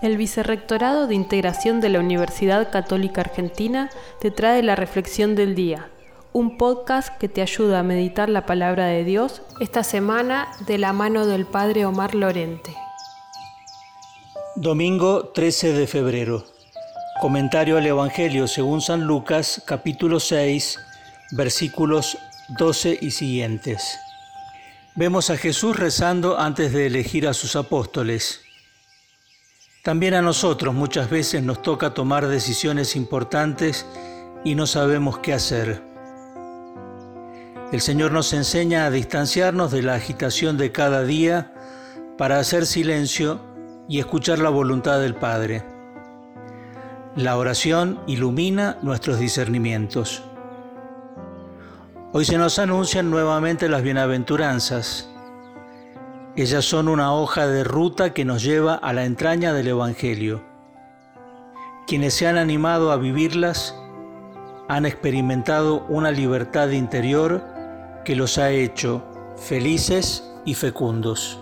El Vicerrectorado de Integración de la Universidad Católica Argentina te trae la Reflexión del Día, un podcast que te ayuda a meditar la palabra de Dios esta semana de la mano del Padre Omar Lorente. Domingo 13 de febrero. Comentario al Evangelio según San Lucas capítulo 6 versículos 12 y siguientes. Vemos a Jesús rezando antes de elegir a sus apóstoles. También a nosotros muchas veces nos toca tomar decisiones importantes y no sabemos qué hacer. El Señor nos enseña a distanciarnos de la agitación de cada día para hacer silencio y escuchar la voluntad del Padre. La oración ilumina nuestros discernimientos. Hoy se nos anuncian nuevamente las bienaventuranzas ellas son una hoja de ruta que nos lleva a la entraña del Evangelio. Quienes se han animado a vivirlas han experimentado una libertad interior que los ha hecho felices y fecundos.